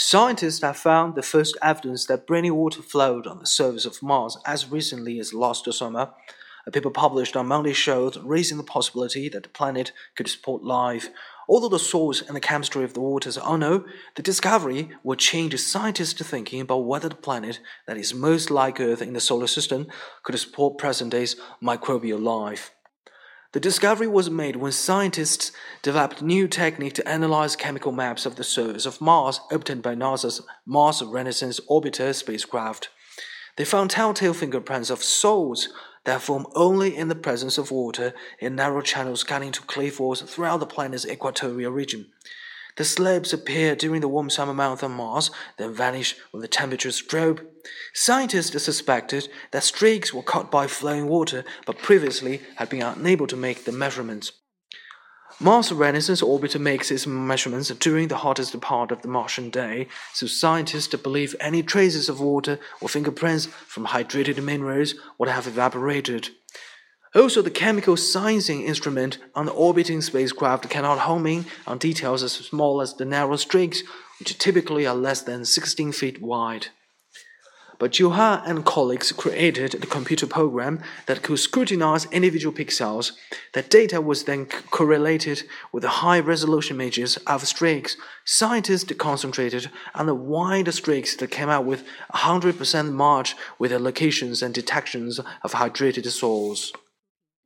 Scientists have found the first evidence that briny water flowed on the surface of Mars as recently as last summer. A paper published on Monday showed, raising the possibility that the planet could support life. Although the source and the chemistry of the waters are unknown, the discovery will change scientists' thinking about whether the planet that is most like Earth in the solar system could support present day's microbial life. The discovery was made when scientists developed new technique to analyze chemical maps of the surface of Mars obtained by NASA's Mars Reconnaissance Orbiter spacecraft. They found telltale fingerprints of salts that form only in the presence of water in narrow channels cutting to clay walls throughout the planet's equatorial region. The slabs appear during the warm summer months on Mars, then vanish when the temperatures drop. Scientists suspected that streaks were caught by flowing water, but previously had been unable to make the measurements. Mars Reconnaissance Orbiter makes its measurements during the hottest part of the Martian day, so scientists believe any traces of water or fingerprints from hydrated minerals would have evaporated. Also, the chemical sensing instrument on the orbiting spacecraft cannot home in on details as small as the narrow streaks, which typically are less than 16 feet wide. But Ojha and colleagues created the computer program that could scrutinize individual pixels. That data was then correlated with the high resolution images of streaks. Scientists concentrated on the wide streaks that came out with 100% match with the locations and detections of hydrated soils.